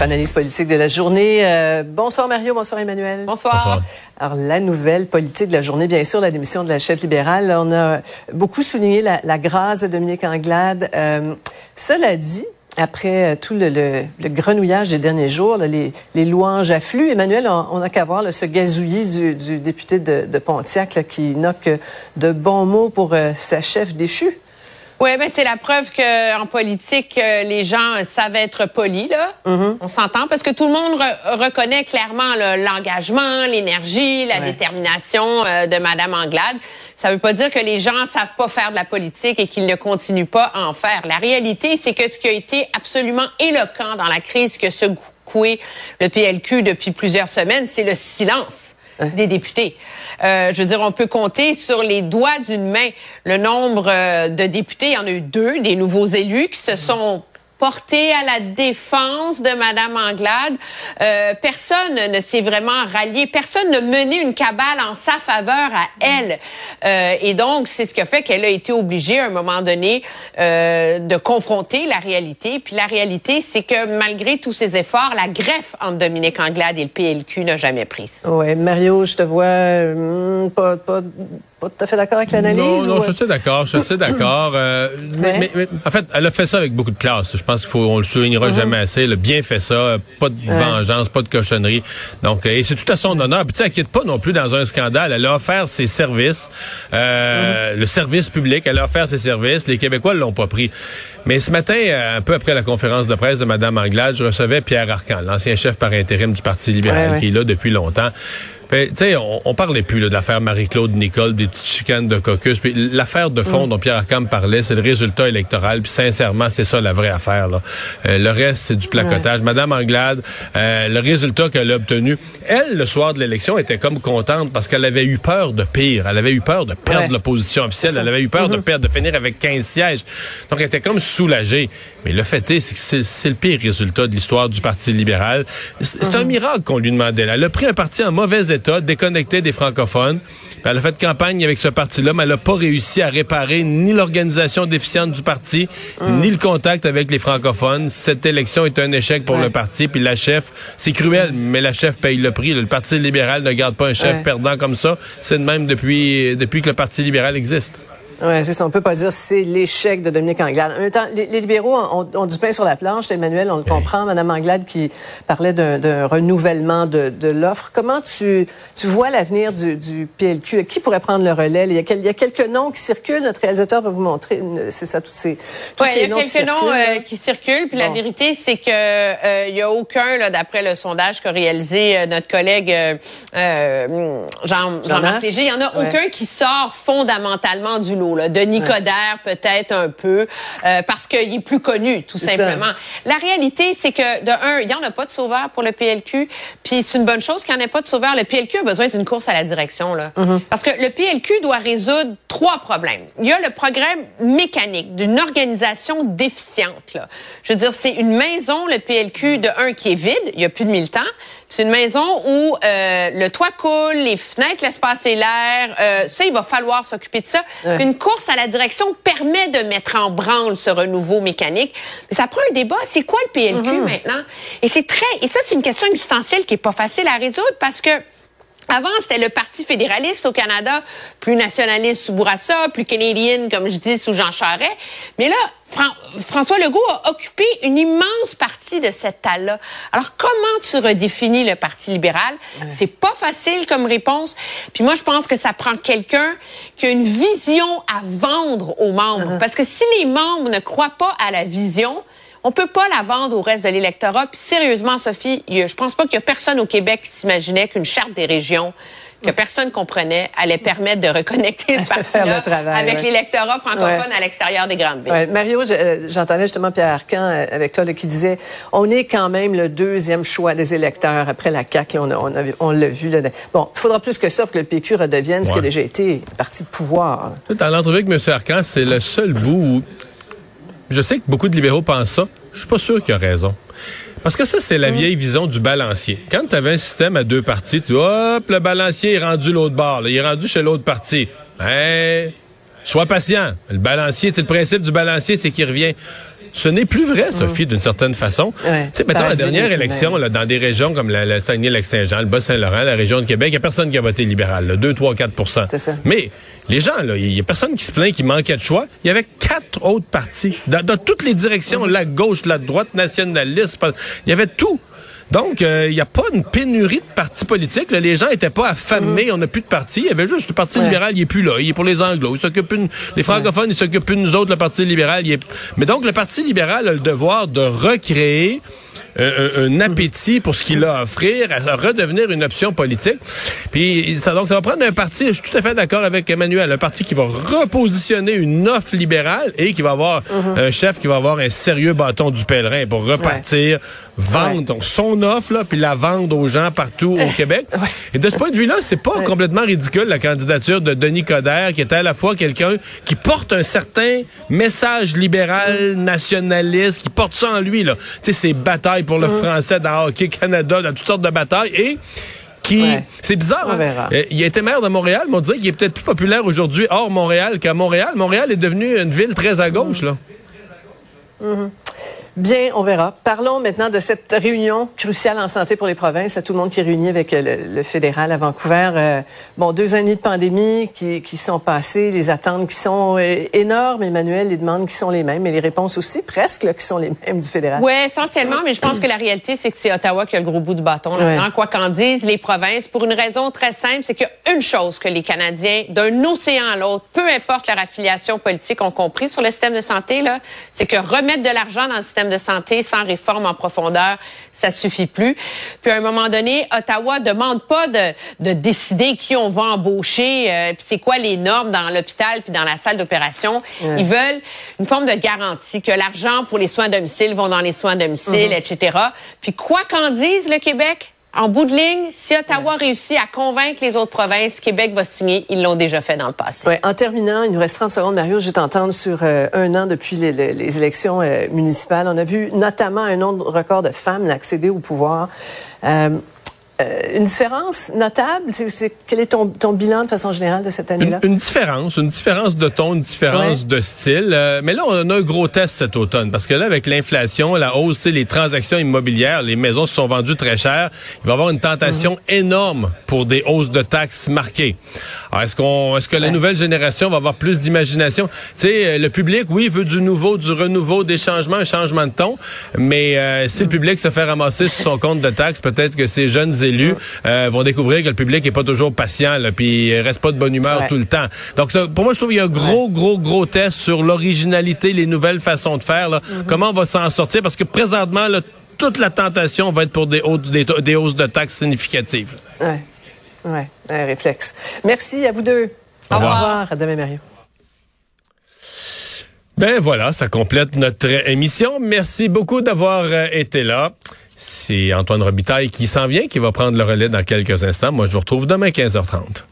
Notre analyse politique de la journée. Euh, bonsoir Mario, bonsoir Emmanuel. Bonsoir. Alors la nouvelle politique de la journée, bien sûr, la démission de la chef libérale. On a beaucoup souligné la, la grâce de Dominique Anglade. Euh, cela dit, après tout le, le, le, grenouillage des derniers jours, là, les, les, louanges affluent. Emmanuel, on n'a qu'à voir là, ce gazouillis du, du député de, de Pontiac là, qui n'a que de bons mots pour euh, sa chef déchue. Oui, ben c'est la preuve que en politique, euh, les gens savent être polis là. Mm-hmm. On s'entend parce que tout le monde re reconnaît clairement l'engagement, l'énergie, la Ouais. détermination euh, de Madame Anglade. Ça veut pas dire que les gens savent pas faire de la politique et qu'ils ne continuent pas à en faire. La réalité, c'est que ce qui a été absolument éloquent dans la crise que secoué le PLQ depuis plusieurs semaines, c'est le silence des députés. Euh, je veux dire, on peut compter sur les doigts d'une main le nombre euh, de députés. Il y en a eu deux, des nouveaux élus qui se sont portés à la défense de Madame Anglade. Euh, personne ne s'est vraiment rallié. Personne ne menait une cabale en sa faveur à elle. Euh, et donc, c'est ce qui a fait qu'elle a été obligée, à un moment donné, euh, de confronter la réalité. Puis la réalité, c'est que malgré tous ses efforts, la greffe entre Dominique Anglade et le PLQ n'a jamais prise. Oui, Mario, je te vois euh, pas, pas, pas tout à fait d'accord avec l'analyse. Non, non, ou- je suis d'accord, je suis d'accord. euh, mais, mais- mais, en fait, elle a fait ça avec beaucoup de classe. Je pense qu'il faut, on le soulignera jamais assez. Elle a bien fait ça. euh, Pas de vengeance, pas de cochonnerie. Donc, euh, et c'est tout à son honneur. Puis, quitte pas non plus dans un scandale. Elle a offert ses services, euh, le service public. Elle a offert ses services. Les Québécois l'ont pas pris. Mais ce matin, euh, un peu après la conférence de presse de Mme Anglade, je recevais Pierre Arcan, l'ancien chef par intérim du Parti libéral, Ouais, ouais. qui est là depuis longtemps. Tu sais, on, on parlait plus là, de l'affaire Marie-Claude Nicole, des petites chicanes de caucus. Puis l'affaire de fond dont Pierre Arcam parlait, c'est le résultat électoral. Puis sincèrement, c'est ça la vraie affaire. Là. Euh, le reste, c'est du placotage. Madame Anglade, euh, le résultat qu'elle a obtenu, elle, le soir de l'élection, était comme contente parce qu'elle avait eu peur de pire. Elle avait eu peur de perdre Ouais. l'opposition officielle. Elle avait eu peur de perdre, de finir avec 15 sièges. Donc, elle était comme soulagée. Mais le fait est, c'est que c'est le pire résultat de l'histoire du Parti libéral. C'est un miracle qu'on lui demandait. Elle a pris un parti en mauvais état, déconnecté des francophones. Puis elle a fait campagne avec ce parti-là, mais elle n'a pas réussi à réparer ni l'organisation déficiente du parti, ni le contact avec les francophones. Cette élection est un échec pour Ouais. le parti. Puis la chef, c'est cruel, mais la chef paye le prix. Le Parti libéral ne garde pas un chef Ouais. perdant comme ça. C'est de même depuis, depuis que le Parti libéral existe. Oui, c'est ça. On peut pas dire que c'est l'échec de Dominique Anglade. En même temps, les, les libéraux ont, ont du pain sur la planche. Emmanuel, on le comprend. Madame Anglade qui parlait d'un renouvellement de, de l'offre. Comment tu, tu vois l'avenir du, du PLQ? Qui pourrait prendre le relais? Il y, a quel- il y a quelques noms qui circulent. Notre réalisateur va vous montrer. C'est ça, tous ces, tous Ouais, ces il y a noms qui quelques noms euh, qui circulent, puis la vérité c'est que euh, il y a aucun d'après le sondage qu'a réalisé euh, notre collègue euh, Jean Jean-Marc? Léger, il y en a Ouais. aucun qui sort fondamentalement du lot là. Denis Coderre peut-être un peu euh, parce qu'il est plus connu tout ça. simplement. La réalité c'est que de un, il y en a pas de sauveur pour le PLQ, puis c'est une bonne chose qu'il n'y en ait pas de sauveur. Le PLQ a besoin d'une course à la direction là. Mm-hmm. Parce que le PLQ doit résoudre trois problèmes. Il y a le programme mécanique d'une organisation déficiente. Là. Je veux dire, c'est une maison, le PLQ, de un, qui est vide, il n'y a plus de militants. C'est une maison où euh, le toit coule, les fenêtres laissent passer l'air. Euh, ça, il va falloir s'occuper de ça. Ouais. Une course à la direction permet de mettre en branle ce renouveau mécanique. Mais ça prend un débat. C'est quoi le PLQ maintenant? Et c'est très... Et ça, c'est une question existentielle qui est pas facile à résoudre parce que Avant, c'était le Parti fédéraliste au Canada, plus nationaliste sous Bourassa, plus canadien, comme je dis, sous Jean Charest. Mais là, François Legault a occupé une immense partie de cette talle-là. Alors, comment tu redéfinis le Parti libéral? C'est pas facile comme réponse. Puis moi, je pense que ça prend quelqu'un qui a une vision à vendre aux membres. Uh-huh. Parce que si les membres ne croient pas à la vision, on peut pas la vendre au reste de l'électorat. Puis sérieusement, Sophie, je pense pas qu'il y a personne au Québec qui s'imaginait qu'une charte des régions que personne comprenait allait permettre de reconnecter ce parti-là avec l'électorat francophone à l'extérieur des grandes villes. Mario, euh, j'entendais justement Pierre Arcan euh, avec toi qui disait on est quand même le deuxième choix des électeurs après la CAQ. on, on, l'a vu. Là. Bon, il faudra plus que ça pour que le PQ redevienne ce qui a déjà été parti de pouvoir. Dans l'entrevue avec M. Arcan, c'est le seul bout où je sais que beaucoup de libéraux pensent ça. Je suis pas sûr qu'il a raison. Parce que ça, c'est la vieille vision du balancier. Quand tu avais un système à deux parties, tu hop, le balancier est rendu l'autre bord. il est rendu chez l'autre partie. Ben, sois patient. Le balancier, c'est le principe du balancier, c'est qu'il revient. Ce n'est plus vrai, Sophie, d'une certaine façon. tu sais, mettons, la dernière élection, là, dans des régions comme la, la Saguenay-Lac-Saint-Jean, le Bas-Saint-Laurent, la région de Québec, il n'y a personne qui a voté libéral, là, 2, 3, 4 ça. Mais les gens, là, il n'y a personne qui se plaint qu'il manquait de choix. Il y avait quatre autres partis, dans, dans toutes les directions, la gauche, la droite, nationaliste, il y avait tout. Donc, il euh, n'y a pas une pénurie de partis politiques. Les gens n'étaient pas affamés. Mm. On n'a plus de partis. Il y avait juste le Parti libéral, il est plus là. Il est pour les Anglos. Il s'occupe une... Les francophones, ils s'occupent plus de nous autres. Le Parti libéral, il est... Mais donc, le Parti libéral a le devoir de recréer un, appétit pour ce qu'il a à offrir, à redevenir une option politique. Puis ça, donc ça va prendre un parti, je suis tout à fait d'accord avec Emmanuel, un parti qui va repositionner une offre libérale et qui va avoir mhm. un chef qui va avoir un sérieux bâton du pèlerin pour repartir, vendre son offre, là, puis la vendre aux gens partout au Québec. Et de ce point de vue-là, c'est pas complètement ridicule la candidature de Denis Coderre, qui était à la fois quelqu'un qui porte un certain message libéral, nationaliste, qui porte ça en lui, là. Tu sais, ses batailles pour le mm. français dans Hockey Canada, dans toutes sortes de batailles. Et qui, c'est bizarre, hein? euh, il a été maire de Montréal, mais on dirait qu'il est peut-être plus populaire aujourd'hui hors Montréal qu'à Montréal. Montréal est devenu une ville très à gauche, là. Mm-hmm. Bien, on verra. Parlons maintenant de cette réunion cruciale en santé pour les provinces. Tout le monde qui est réuni avec le, fédéral à Vancouver. Euh, bon, deux années de pandémie qui, qui, sont passées, les attentes qui sont euh, énormes, Emmanuel, les demandes qui sont les mêmes, et les réponses aussi presque là, qui sont les mêmes du fédéral. Oui, essentiellement, mais je pense que la réalité, c'est que c'est Ottawa qui a le gros bout du bâton. Quoi qu'en disent les provinces, pour une raison très simple, c'est qu'il y a une chose que les Canadiens, d'un océan à l'autre, peu importe leur affiliation politique, ont compris sur le système de santé, là, c'est que remettre de l'argent dans le système de santé sans réforme en profondeur, ça suffit plus. Puis à un moment donné, Ottawa demande pas de, de décider qui on va embaucher, euh, puis c'est quoi les normes dans l'hôpital puis dans la salle d'opération. Ils veulent une forme de garantie que l'argent pour les soins à domicile vont dans les soins à domicile, mm-hmm. etc. Puis quoi qu'en dise le Québec, en bout de ligne, si Ottawa réussit à convaincre les autres provinces, Québec va signer. Ils l'ont déjà fait dans le passé. En terminant, il nous reste 30 secondes, Mario. Je vais t'entendre sur euh, un an depuis les, les, élections euh, municipales. On a vu notamment un nombre record de femmes accéder au pouvoir. Euh, euh, une différence notable? C'est, quel est ton, ton, bilan de façon générale de cette année-là? Une, différence, une différence de ton, une différence de style. Euh, mais là, on a un gros test cet automne parce que là, avec l'inflation, la hausse, les transactions immobilières, les maisons se sont vendues très chères. Il va y avoir une tentation mhm. énorme pour des hausses de taxes marquées. Est-ce qu'on, est-ce que la nouvelle génération va avoir plus d'imagination? Tu sais, euh, le public, oui, veut du nouveau, du renouveau, des changements, un changement de ton. Mais si le mhm. public se fait ramasser sur son compte de taxes, peut-être que ces jeunes élus euh, vont découvrir que le public est pas toujours patient, là, puis reste pas de bonne humeur tout le temps. Donc, pour moi, je trouve qu'il y a un gros, gros, gros test sur l'originalité, les nouvelles façons de faire. Là. Mm-hmm. Comment on va s'en sortir? Parce que présentement, là, toute la tentation va être pour des, hausses, des, hausses de taxes significatives. Oui, ouais, un réflexe. Merci à vous deux. Au, revoir. Au revoir. À demain, Mario. Ben voilà, ça complète notre émission. Merci beaucoup d'avoir euh, été là. C'est Antoine Robitaille qui s'en vient, qui va prendre le relais dans quelques instants. Moi, je vous retrouve demain 15h30.